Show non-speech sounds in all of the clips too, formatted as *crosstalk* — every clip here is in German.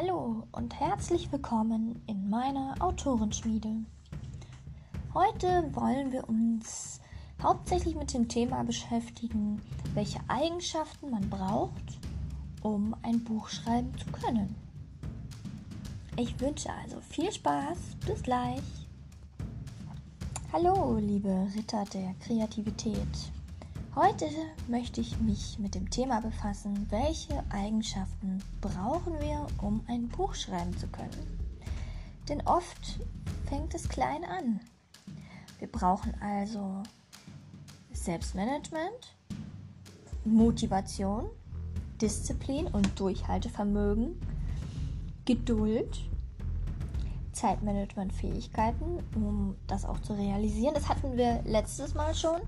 Hallo und herzlich willkommen in meiner Autorenschmiede. Heute wollen wir uns hauptsächlich mit dem Thema beschäftigen, welche Eigenschaften man braucht, um ein Buch schreiben zu können. Ich wünsche also viel Spaß, bis gleich. Hallo, liebe Ritter der Kreativität. Heute möchte ich mich mit dem Thema befassen, welche Eigenschaften brauchen wir, um ein Buch schreiben zu können. Denn oft fängt es klein an. Wir brauchen also Selbstmanagement, Motivation, Disziplin und Durchhaltevermögen, Geduld, Zeitmanagementfähigkeiten, um das auch zu realisieren. Das hatten wir letztes Mal schon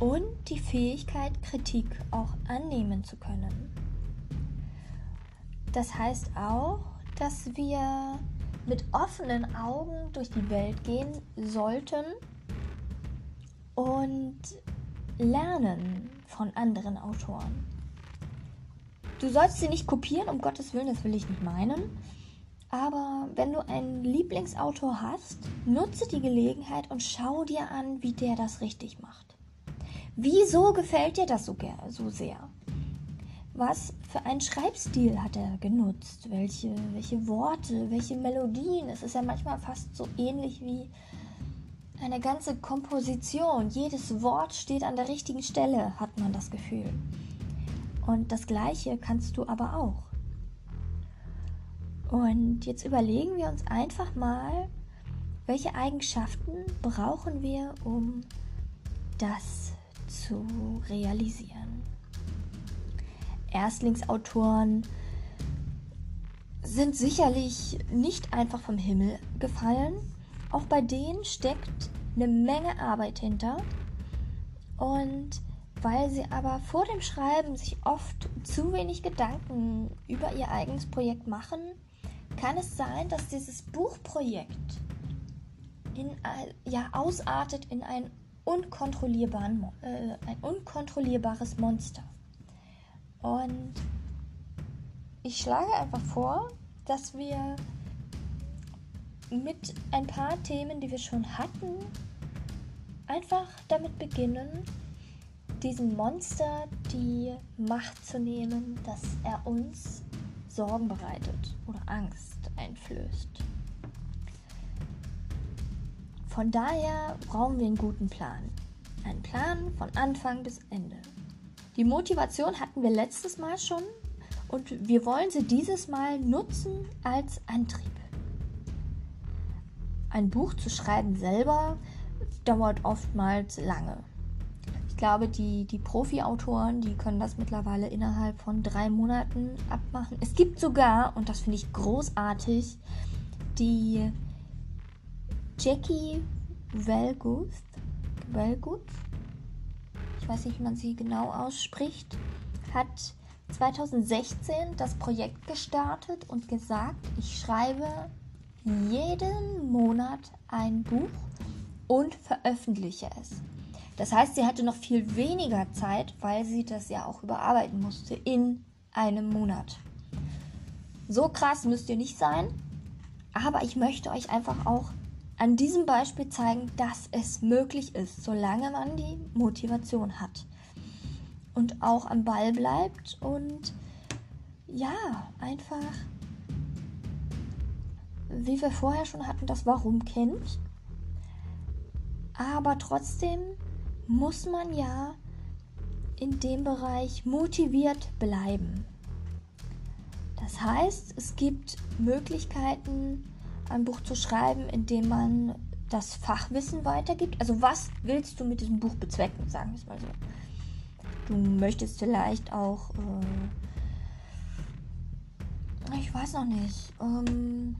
und die Fähigkeit, Kritik auch annehmen zu können. Das heißt auch, dass wir mit offenen Augen durch die Welt gehen sollten und lernen von anderen Autoren. Du sollst sie nicht kopieren, um Gottes Willen, das will ich nicht meinen. Aber wenn du einen Lieblingsautor hast, nutze die Gelegenheit und schau dir an, wie der das richtig macht. Wieso gefällt dir das so, so sehr? Was für einen Schreibstil hat er genutzt? Welche, welche Worte, welche Melodien? Es ist ja manchmal fast so ähnlich wie eine ganze Komposition. Jedes Wort steht an der richtigen Stelle, hat man das Gefühl. Und das gleiche kannst du aber auch. Und jetzt überlegen wir uns einfach mal, welche Eigenschaften brauchen wir, um das zu realisieren. Erstlingsautoren sind sicherlich nicht einfach vom Himmel gefallen. Auch bei denen steckt eine Menge Arbeit hinter. Und weil sie aber vor dem Schreiben sich oft zu wenig Gedanken über ihr eigenes Projekt machen, kann es sein, dass dieses Buchprojekt in, ja, ausartet in ein unkontrollierbaren, äh, ein unkontrollierbares Monster. Und ich schlage einfach vor, dass wir mit ein paar Themen, die wir schon hatten, einfach damit beginnen, diesem Monster die Macht zu nehmen, dass er uns Sorgen bereitet oder Angst einflößt. Von daher brauchen wir einen guten Plan. Einen Plan von Anfang bis Ende. Die Motivation hatten wir letztes Mal schon und wir wollen sie dieses Mal nutzen als Antrieb. Ein Buch zu schreiben selber dauert oftmals lange. Ich glaube, die, die Profi-Autoren, die können das mittlerweile innerhalb von drei Monaten abmachen. Es gibt sogar, und das finde ich großartig, die Jackie Wellguth, Wellguth, ich weiß nicht, wie man sie genau ausspricht, hat 2016 das Projekt gestartet und gesagt, ich schreibe jeden Monat ein Buch und veröffentliche es. Das heißt, sie hatte noch viel weniger Zeit, weil sie das ja auch überarbeiten musste in einem Monat. So krass müsst ihr nicht sein, aber ich möchte euch einfach auch an diesem Beispiel zeigen, dass es möglich ist, solange man die Motivation hat und auch am Ball bleibt und ja, einfach, wie wir vorher schon hatten, das Warum kennt. Aber trotzdem muss man ja in dem Bereich motiviert bleiben. Das heißt, es gibt Möglichkeiten, ein Buch zu schreiben, in dem man das Fachwissen weitergibt. Also was willst du mit diesem Buch bezwecken, sagen wir es mal so. Du möchtest vielleicht auch, äh, ich weiß noch nicht, ähm,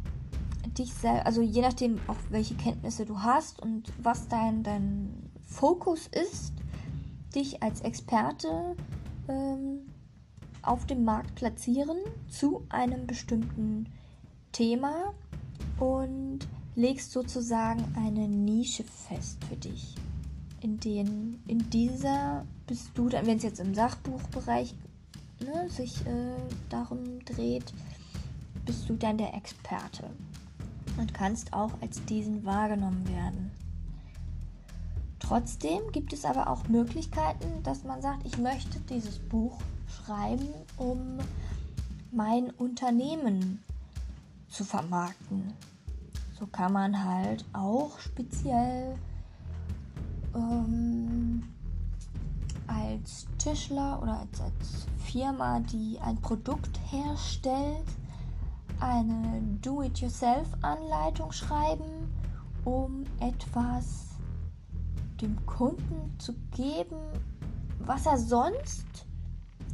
dich selbst, also je nachdem auch welche Kenntnisse du hast und was dein, dein Fokus ist, dich als Experte ähm, auf dem Markt platzieren zu einem bestimmten Thema und legst sozusagen eine Nische fest für dich. In, den, in dieser bist du dann, wenn es jetzt im Sachbuchbereich ne, sich äh, darum dreht, bist du dann der Experte und kannst auch als diesen wahrgenommen werden. Trotzdem gibt es aber auch Möglichkeiten, dass man sagt, ich möchte dieses Buch schreiben, um mein Unternehmen zu vermarkten. So kann man halt auch speziell ähm, als Tischler oder als, als Firma, die ein Produkt herstellt, eine Do-it-yourself-Anleitung schreiben, um etwas dem Kunden zu geben, was er sonst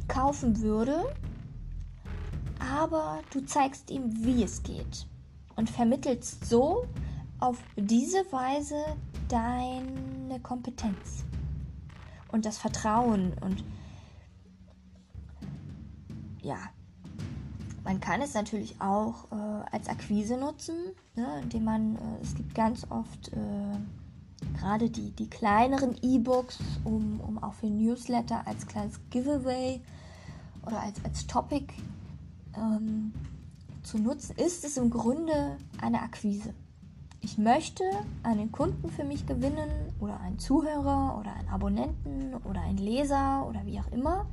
kaufen würde, aber du zeigst ihm, wie es geht und vermittelst so auf diese Weise deine Kompetenz und das Vertrauen und ja, man kann es natürlich auch äh, als Akquise nutzen, ne, indem man, äh, es gibt ganz oft äh, gerade die, die kleineren E-Books, um, um auch für Newsletter als kleines Giveaway oder als, als Topic ähm, zu nutzen, ist es im Grunde eine Akquise. Ich möchte einen Kunden für mich gewinnen oder einen Zuhörer oder einen Abonnenten oder einen Leser oder wie auch immer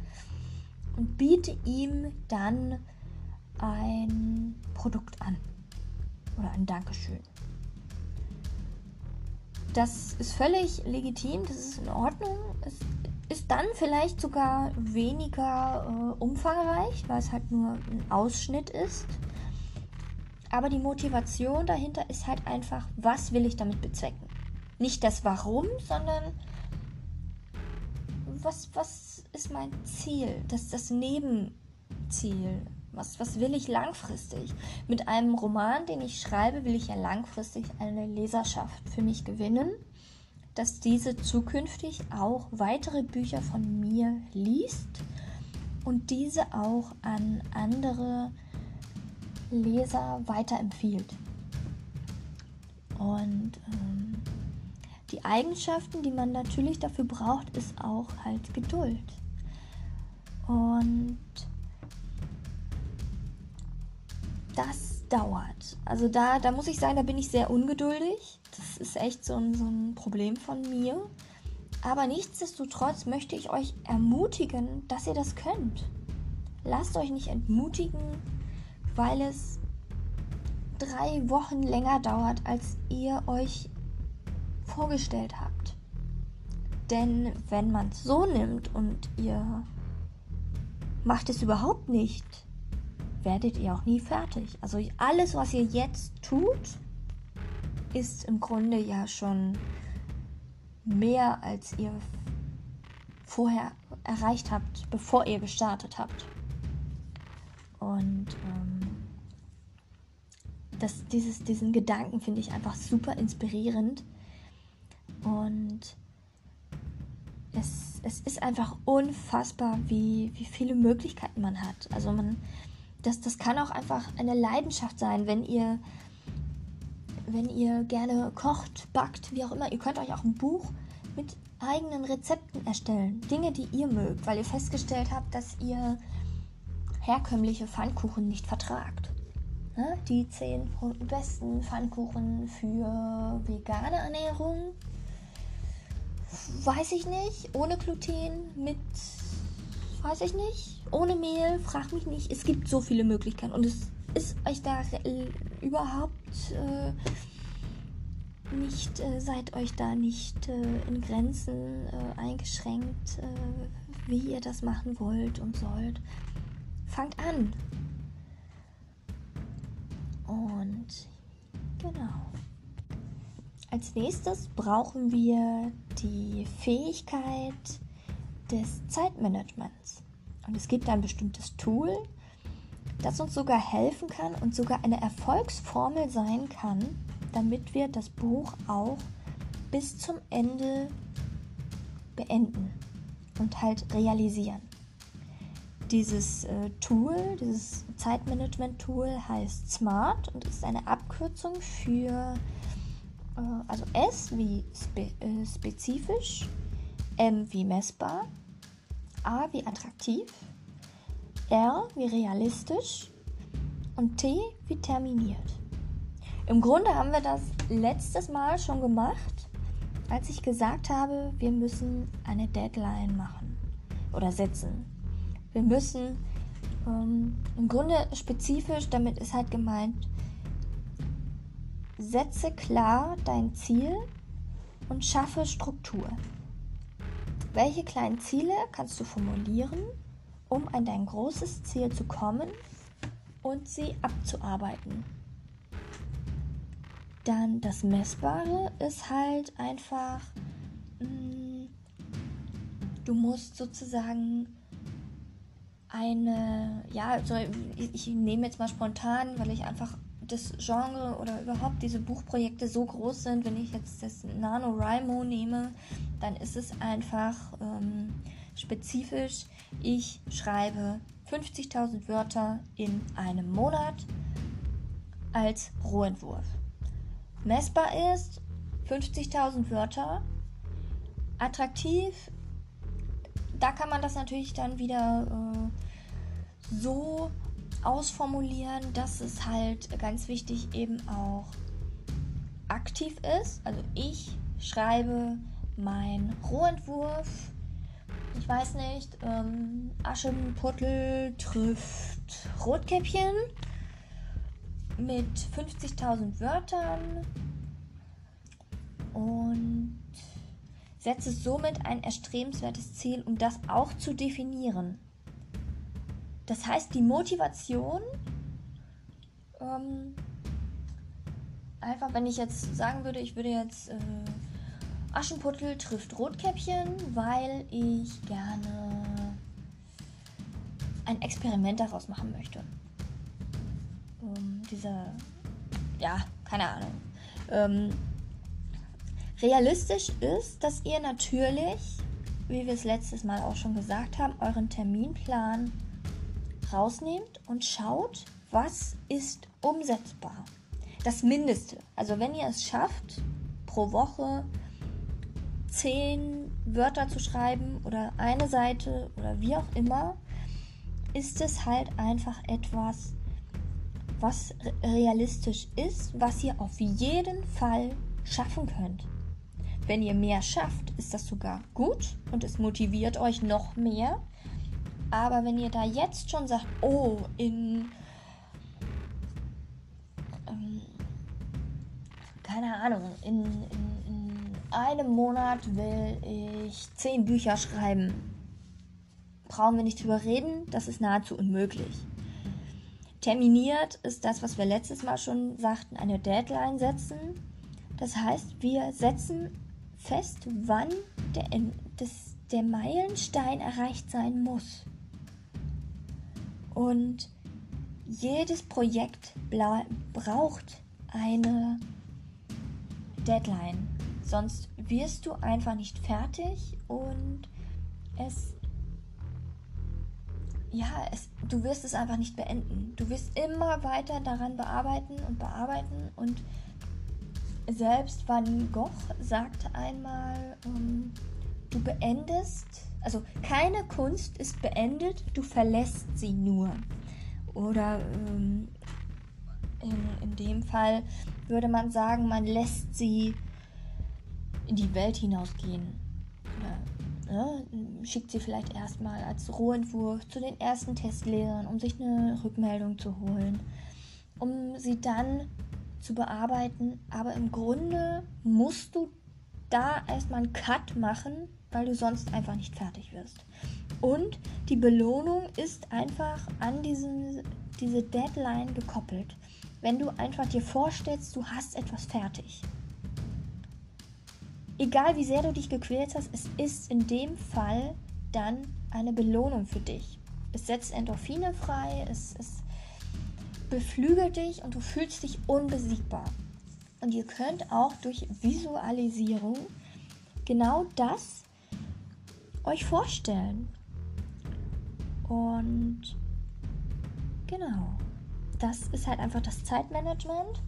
und biete ihm dann ein Produkt an oder ein Dankeschön. Das ist völlig legitim, das ist in Ordnung. Es dann vielleicht sogar weniger äh, umfangreich, weil es halt nur ein Ausschnitt ist. Aber die Motivation dahinter ist halt einfach, was will ich damit bezwecken? Nicht das Warum, sondern was, was ist mein Ziel? Das das Nebenziel. Was, was will ich langfristig? Mit einem Roman, den ich schreibe, will ich ja langfristig eine Leserschaft für mich gewinnen, dass diese zukünftig auch weitere Bücher von mir liest und diese auch an andere Leser weiterempfiehlt. Und ähm, die Eigenschaften, die man natürlich dafür braucht, ist auch halt Geduld. Und das dauert. Also da, da muss ich sagen, da bin ich sehr ungeduldig. Das ist echt so ein, so ein Problem von mir. Aber nichtsdestotrotz möchte ich euch ermutigen, dass ihr das könnt. Lasst euch nicht entmutigen, weil es drei Wochen länger dauert, als ihr euch vorgestellt habt. Denn wenn man es so nimmt und ihr macht es überhaupt nicht, werdet ihr auch nie fertig. Also alles, was ihr jetzt tut, ist im Grunde ja schon mehr, als ihr vorher erreicht habt, bevor ihr gestartet habt. Und ähm, das, dieses, diesen Gedanken finde ich einfach super inspirierend. Und es, es ist einfach unfassbar, wie, wie viele Möglichkeiten man hat. Also man, das, das kann auch einfach eine Leidenschaft sein, wenn ihr, wenn ihr gerne kocht, backt, wie auch immer. Ihr könnt euch auch ein Buch mit eigenen Rezepten erstellen. Dinge, die ihr mögt, weil ihr festgestellt habt, dass ihr herkömmliche Pfannkuchen nicht vertragt. Ne? Die zehn besten Pfannkuchen für vegane Ernährung. Weiß ich nicht. Ohne Gluten, mit, weiß ich nicht. Ohne Mehl, frag mich nicht. Es gibt so viele Möglichkeiten und es ist euch da überhaupt äh, nicht, äh, seid euch da nicht äh, in Grenzen äh, eingeschränkt, äh, wie ihr das machen wollt und sollt. Fangt an. Und genau. Als nächstes brauchen wir die Fähigkeit des Zeitmanagements. Und es gibt ein bestimmtes Tool, das uns sogar helfen kann und sogar eine Erfolgsformel sein kann, damit wir das Buch auch bis zum Ende beenden und halt realisieren. Dieses äh, Tool, dieses Zeitmanagement-Tool heißt SMART und ist eine Abkürzung für, äh, also S wie spe äh, spezifisch, M wie messbar, A wie attraktiv, R wie realistisch, und T wie terminiert. Im Grunde haben wir das letztes Mal schon gemacht, als ich gesagt habe, wir müssen eine Deadline machen oder setzen. Wir müssen ähm, im Grunde spezifisch, damit ist halt gemeint, setze klar dein Ziel und schaffe Struktur. Welche kleinen Ziele kannst du formulieren, um an dein großes Ziel zu kommen und sie abzuarbeiten? Dann das Messbare ist halt einfach, mh, mm, du musst sozusagen eine, ja, also ich, ich nehme jetzt mal spontan, weil ich einfach das Genre oder überhaupt diese Buchprojekte so groß sind, wenn ich jetzt das NaNoWriMo nehme, dann ist es einfach ähm, spezifisch, ich schreibe 50.000 Wörter in einem Monat als Rohentwurf messbar ist, 50.000 Wörter. Attraktiv, da kann man das natürlich dann wieder äh, so ausformulieren, dass es halt ganz wichtig eben auch aktiv ist. Also ich schreibe mein Rohentwurf. Ich weiß nicht, ähm, Aschenputtel trifft Rotkäppchen mit 50.000 Wörtern und setze somit ein erstrebenswertes Ziel, um das auch zu definieren. Das heißt, die Motivation, ähm, einfach wenn ich jetzt sagen würde, ich würde jetzt äh, Aschenputtel trifft Rotkäppchen, weil ich gerne ein Experiment daraus machen möchte ähm, dieser, ja, keine Ahnung. Ähm, realistisch ist, dass ihr natürlich, wie wir es letztes Mal auch schon gesagt haben, euren Terminplan rausnehmt und schaut, was ist umsetzbar. Das Mindeste. Also wenn ihr es schafft, pro Woche zehn Wörter zu schreiben oder eine Seite oder wie auch immer, ist es halt einfach etwas, was realistisch ist, was ihr auf jeden Fall schaffen könnt. Wenn ihr mehr schafft, ist das sogar gut und es motiviert euch noch mehr. Aber wenn ihr da jetzt schon sagt, oh, in ähm, keine Ahnung, in, in, in einem Monat will ich zehn Bücher schreiben, brauchen wir nicht drüber reden, das ist nahezu unmöglich. Terminiert ist das, was wir letztes Mal schon sagten, eine Deadline setzen. Das heißt, wir setzen fest, wann der, das, der Meilenstein erreicht sein muss. Und jedes Projekt braucht eine Deadline. Sonst wirst du einfach nicht fertig und es ja, es, du wirst es einfach nicht beenden. Du wirst immer weiter daran bearbeiten und bearbeiten und selbst Van Gogh sagte einmal, ähm, du beendest, also keine Kunst ist beendet, du verlässt sie nur. Oder ähm, in, in dem Fall würde man sagen, man lässt sie in die Welt hinausgehen. Oder ne, schickt sie vielleicht erstmal als Rohentwurf zu den ersten Testlehrern, um sich eine Rückmeldung zu holen, um sie dann zu bearbeiten. Aber im Grunde musst du da erstmal einen Cut machen, weil du sonst einfach nicht fertig wirst. Und die Belohnung ist einfach an diesen, diese Deadline gekoppelt. Wenn du einfach dir vorstellst, du hast etwas fertig egal wie sehr du dich gequält hast, es ist in dem Fall dann eine Belohnung für dich. Es setzt Endorphine frei, es, es beflügelt dich und du fühlst dich unbesiegbar. Und ihr könnt auch durch Visualisierung genau das euch vorstellen. Und genau, das ist halt einfach das Zeitmanagement.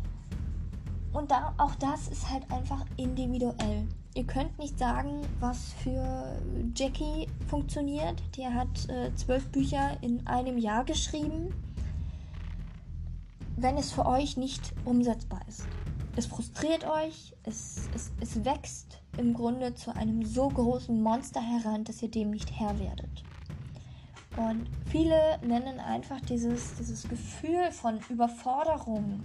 Und da, auch das ist halt einfach individuell. Ihr könnt nicht sagen, was für Jackie funktioniert. Die hat äh, zwölf Bücher in einem Jahr geschrieben. wenn es für euch nicht umsetzbar ist. Es frustriert euch, es, es, es wächst im Grunde zu einem so großen Monster heran, dass ihr dem nicht Herr werdet. Und viele nennen einfach dieses, dieses Gefühl von Überforderung.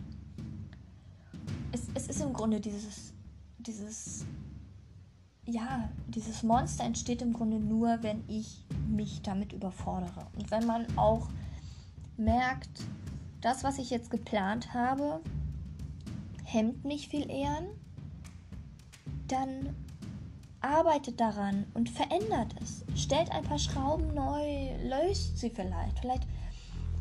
Es, es ist im Grunde dieses, dieses, ja, dieses Monster entsteht im Grunde nur, wenn ich mich damit überfordere. Und wenn man auch merkt, das, was ich jetzt geplant habe, hemmt mich viel eher, dann arbeitet daran und verändert es. Stellt ein paar Schrauben neu, löst sie vielleicht. Vielleicht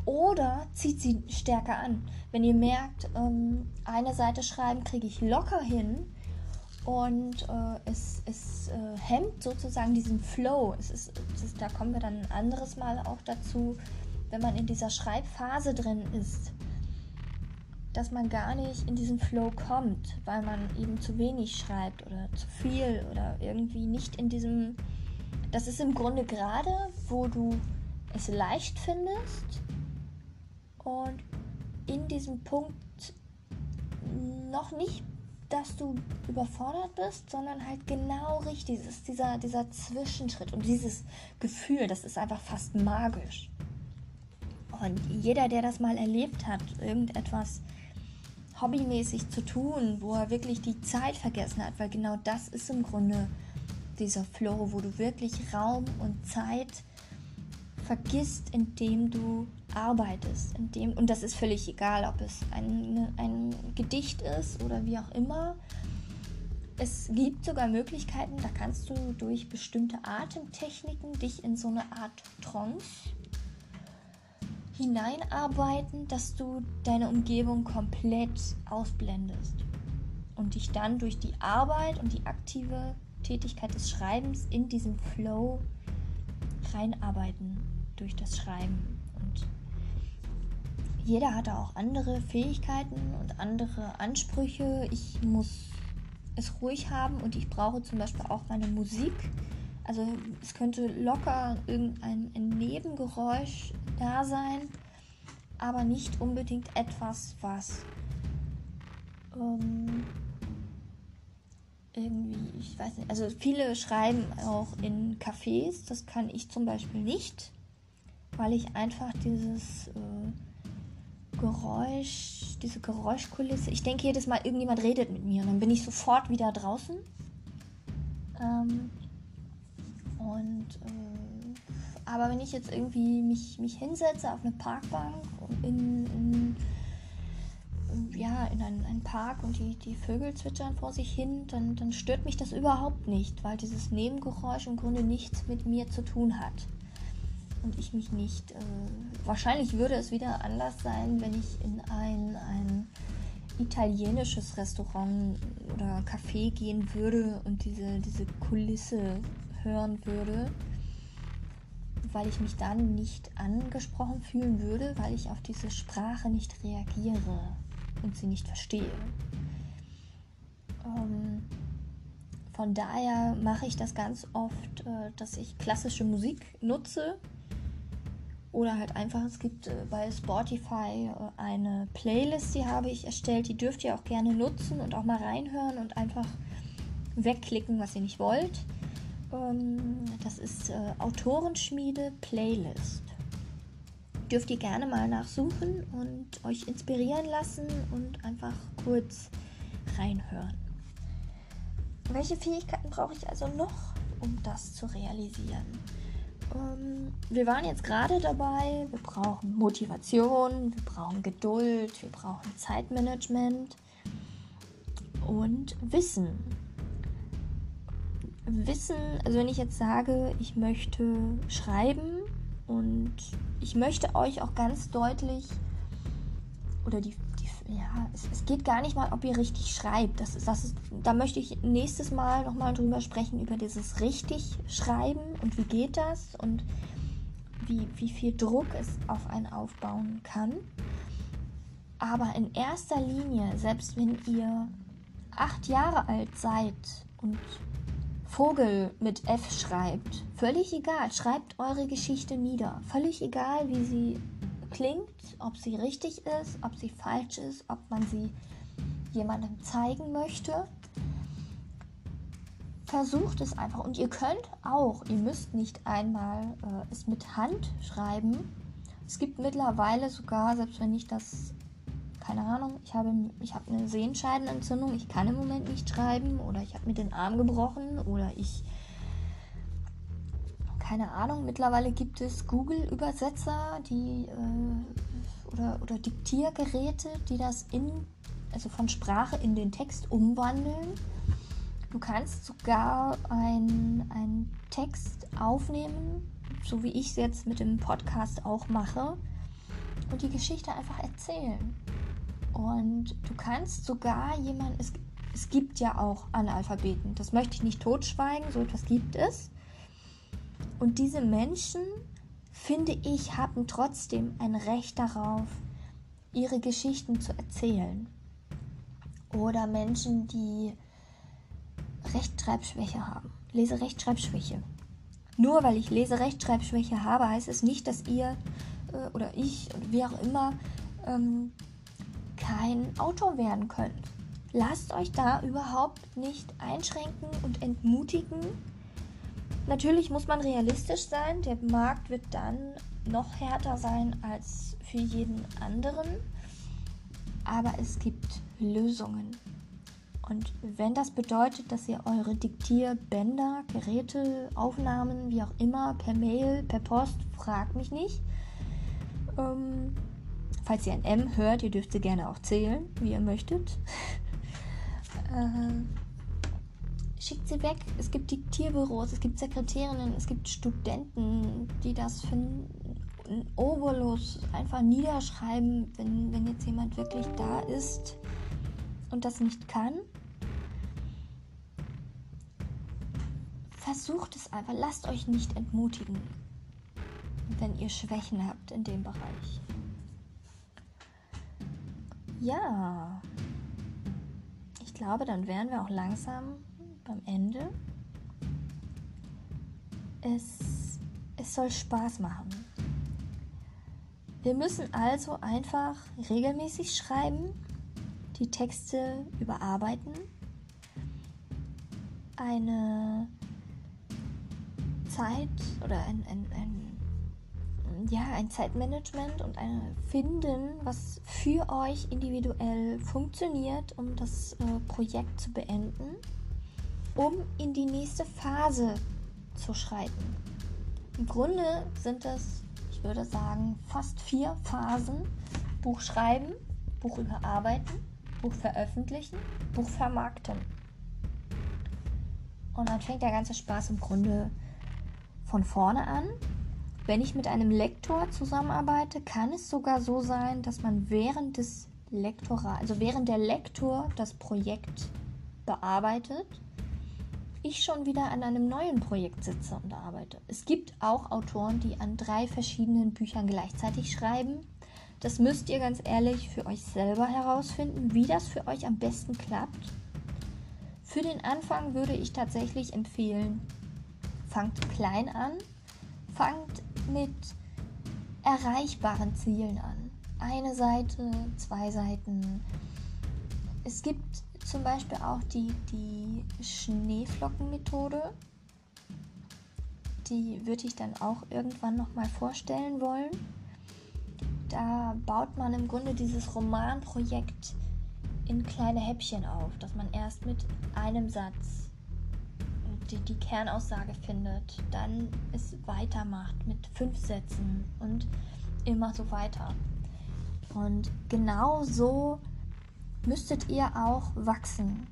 oder zieht sie stärker an. Wenn ihr merkt, ähm, eine Seite schreiben kriege ich locker hin und äh, es, es äh, hemmt sozusagen diesen Flow. Es ist, es ist, da kommen wir dann ein anderes Mal auch dazu, wenn man in dieser Schreibphase drin ist dass man gar nicht in diesen Flow kommt, weil man eben zu wenig schreibt oder zu viel oder irgendwie nicht in diesem. Das ist im Grunde gerade, wo du es leicht findest und in diesem Punkt noch nicht, dass du überfordert bist, sondern halt genau richtig. Es ist dieser, dieser Zwischenschritt und dieses Gefühl, das ist einfach fast magisch. Und jeder, der das mal erlebt hat, irgendetwas hobbymäßig zu tun, wo er wirklich die Zeit vergessen hat, weil genau das ist im Grunde dieser Flow, wo du wirklich Raum und Zeit vergisst, indem du arbeitest. Indem, und das ist völlig egal, ob es ein, ein Gedicht ist oder wie auch immer. Es gibt sogar Möglichkeiten, da kannst du durch bestimmte Atemtechniken dich in so eine Art Trance hineinarbeiten, dass du deine Umgebung komplett ausblendest und dich dann durch die Arbeit und die aktive Tätigkeit des Schreibens in diesen Flow reinarbeiten durch das Schreiben. Und jeder hat da auch andere Fähigkeiten und andere Ansprüche. Ich muss es ruhig haben und ich brauche zum Beispiel auch meine Musik. Also es könnte locker irgendein Nebengeräusch da sein, aber nicht unbedingt etwas, was ähm, irgendwie, ich weiß nicht, also viele schreiben auch in Cafés, das kann ich zum Beispiel nicht, weil ich einfach dieses äh, Geräusch, diese Geräuschkulisse, ich denke jedes Mal, irgendjemand redet mit mir und dann bin ich sofort wieder draußen. Ähm, und äh, aber wenn ich jetzt irgendwie mich, mich hinsetze auf eine Parkbank in, in ja, in einen, einen, Park und die, die Vögel zwitschern vor sich hin, dann, dann stört mich das überhaupt nicht, weil dieses Nebengeräusch im Grunde nichts mit mir zu tun hat. Und ich mich nicht. Äh, wahrscheinlich würde es wieder anders sein, wenn ich in ein, ein italienisches Restaurant oder Café gehen würde und diese, diese Kulisse hören würde weil ich mich dann nicht angesprochen fühlen würde, weil ich auf diese Sprache nicht reagiere und sie nicht verstehe. Ähm, von daher mache ich das ganz oft, äh, dass ich klassische Musik nutze oder halt einfach, es gibt äh, bei Spotify äh, eine Playlist, die habe ich erstellt, die dürft ihr auch gerne nutzen und auch mal reinhören und einfach wegklicken, was ihr nicht wollt. Ähm, das ist äh, Autorenschmiede Playlist. Dürft ihr gerne mal nachsuchen und euch inspirieren lassen und einfach kurz reinhören. Welche Fähigkeiten brauche ich also noch, um das zu realisieren? Ähm, wir waren jetzt gerade dabei, wir brauchen Motivation, wir brauchen Geduld, wir brauchen Zeitmanagement und Wissen. Wissen, also wenn ich jetzt sage, ich möchte schreiben und ich möchte euch auch ganz deutlich, oder die, die ja, es, es, geht gar nicht mal, ob ihr richtig schreibt. Das das ist, da möchte ich nächstes Mal nochmal drüber sprechen, über dieses richtig Schreiben und wie geht das und wie, wie viel Druck es auf einen aufbauen kann. Aber in erster Linie, selbst wenn ihr acht Jahre alt seid und Vogel mit F schreibt, völlig egal, schreibt eure Geschichte nieder. Völlig egal, wie sie klingt, ob sie richtig ist, ob sie falsch ist, ob man sie jemandem zeigen möchte. Versucht es einfach. Und ihr könnt auch, ihr müsst nicht einmal äh, es mit Hand schreiben. Es gibt mittlerweile sogar, selbst wenn ich das, keine Ahnung, ich habe, ich habe eine Sehenscheidenentzündung, ich kann im Moment nicht schreiben oder ich habe mir den Arm gebrochen oder ich keine Ahnung, mittlerweile gibt es Google-Übersetzer, die äh, oder, oder Diktiergeräte, die das in, also von Sprache in den Text umwandeln. Du kannst sogar einen Text aufnehmen, so wie ich es jetzt mit dem Podcast auch mache, und die Geschichte einfach erzählen. Und du kannst sogar jemanden, es, es gibt ja auch Analphabeten, das möchte ich nicht totschweigen, so etwas gibt es. Und diese Menschen, finde ich, haben trotzdem ein Recht darauf, ihre Geschichten zu erzählen. Oder Menschen, die Rechtschreibschwäche haben. Leserechtschreibschwäche. Nur weil ich Leserechtschreibschwäche habe, heißt es nicht, dass ihr äh, oder ich oder wie auch immer ähm, kein Autor werden könnt. Lasst euch da überhaupt nicht einschränken und entmutigen, Natürlich muss man realistisch sein. Der Markt wird dann noch härter sein als für jeden anderen. Aber es gibt Lösungen. Und wenn das bedeutet, dass ihr eure Diktierbänder, Geräte, Aufnahmen, wie auch immer, per Mail, per Post, fragt mich nicht. Ähm, falls ihr ein M hört, ihr dürft sie gerne auch zählen, wie ihr möchtet. *laughs* äh, schickt sie weg. Es gibt Diktierbüros, es gibt Sekretärinnen, es gibt Studenten, die das für einen Obolus einfach niederschreiben, wenn, wenn jetzt jemand wirklich da ist und das nicht kann. Versucht es einfach, lasst euch nicht entmutigen, wenn ihr Schwächen habt in dem Bereich. Ja, ich glaube, dann wären wir auch langsam beim Ende. Es, es soll Spaß machen. Wir müssen also einfach regelmäßig schreiben, die Texte überarbeiten, eine Zeit oder ein, ein, ein, ja, ein Zeitmanagement und eine finden, was für euch individuell funktioniert, um das äh, Projekt zu beenden um in die nächste Phase zu schreiten. Im Grunde sind es, ich würde sagen, fast vier Phasen. Buch schreiben, Buch überarbeiten, Buch veröffentlichen, Buch vermarkten. Und dann fängt der ganze Spaß im Grunde von vorne an. Wenn ich mit einem Lektor zusammenarbeite, kann es sogar so sein, dass man während des Lektorats, also während der Lektor das Projekt bearbeitet ich schon wieder an einem neuen Projekt sitze und arbeite. Es gibt auch Autoren, die an drei verschiedenen Büchern gleichzeitig schreiben. Das müsst ihr ganz ehrlich für euch selber herausfinden, wie das für euch am besten klappt. Für den Anfang würde ich tatsächlich empfehlen, fangt klein an, fangt mit erreichbaren Zielen an. Eine Seite, zwei Seiten. Es gibt zum Beispiel auch die, die Schneeflockenmethode. Die würde ich dann auch irgendwann nochmal vorstellen wollen. Da baut man im Grunde dieses Romanprojekt in kleine Häppchen auf, dass man erst mit einem Satz die, die Kernaussage findet, dann es weitermacht mit fünf Sätzen und immer so weiter. Und genau so müsstet ihr auch wachsen.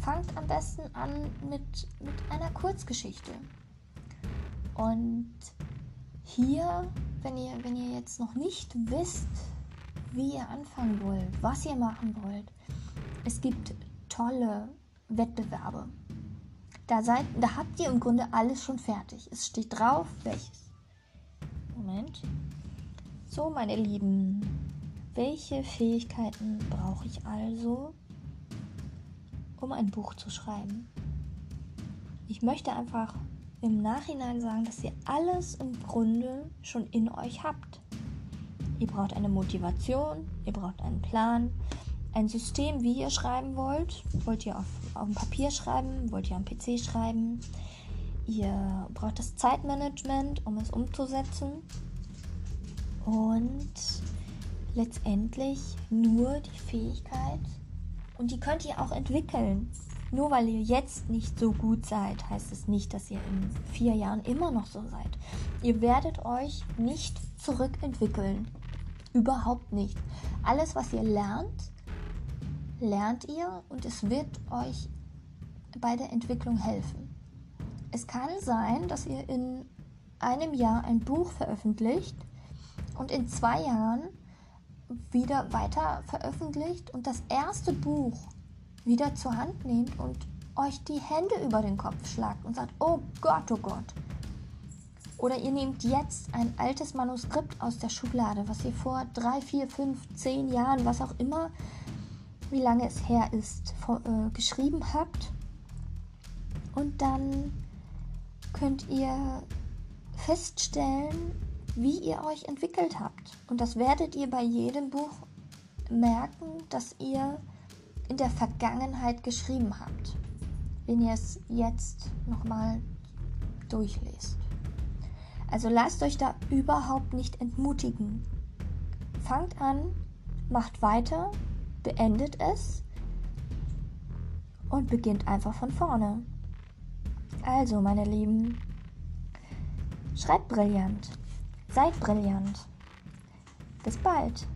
Fangt am besten an mit, mit einer Kurzgeschichte. Und hier, wenn ihr, wenn ihr jetzt noch nicht wisst, wie ihr anfangen wollt, was ihr machen wollt, es gibt tolle Wettbewerbe. Da, seid, da habt ihr im Grunde alles schon fertig. Es steht drauf, welches. Moment. So, meine Lieben, welche Fähigkeiten brauche ich also, um ein Buch zu schreiben? Ich möchte einfach im Nachhinein sagen, dass ihr alles im Grunde schon in euch habt. Ihr braucht eine Motivation, ihr braucht einen Plan, ein System, wie ihr schreiben wollt. Wollt ihr auf, auf dem Papier schreiben? Wollt ihr am PC schreiben? Ihr braucht das Zeitmanagement, um es umzusetzen. Und letztendlich nur die Fähigkeit, und die könnt ihr auch entwickeln. Nur weil ihr jetzt nicht so gut seid, heißt es nicht, dass ihr in vier Jahren immer noch so seid. Ihr werdet euch nicht zurückentwickeln. Überhaupt nicht. Alles, was ihr lernt, lernt ihr und es wird euch bei der Entwicklung helfen. Es kann sein, dass ihr in einem Jahr ein Buch veröffentlicht und in zwei Jahren wieder weiter veröffentlicht und das erste Buch wieder zur Hand nehmt und euch die Hände über den Kopf schlagt und sagt, oh Gott, oh Gott. Oder ihr nehmt jetzt ein altes Manuskript aus der Schublade, was ihr vor drei, vier, fünf, zehn Jahren, was auch immer, wie lange es her ist, äh, geschrieben habt. Und dann könnt ihr feststellen, wie ihr euch entwickelt habt. Und das werdet ihr bei jedem Buch merken, dass ihr in der Vergangenheit geschrieben habt, wenn ihr es jetzt nochmal durchlest. Also lasst euch da überhaupt nicht entmutigen. Fangt an, macht weiter, beendet es und beginnt einfach von vorne. Also, meine Lieben, schreibt brillant. Seid brillant. Bis bald.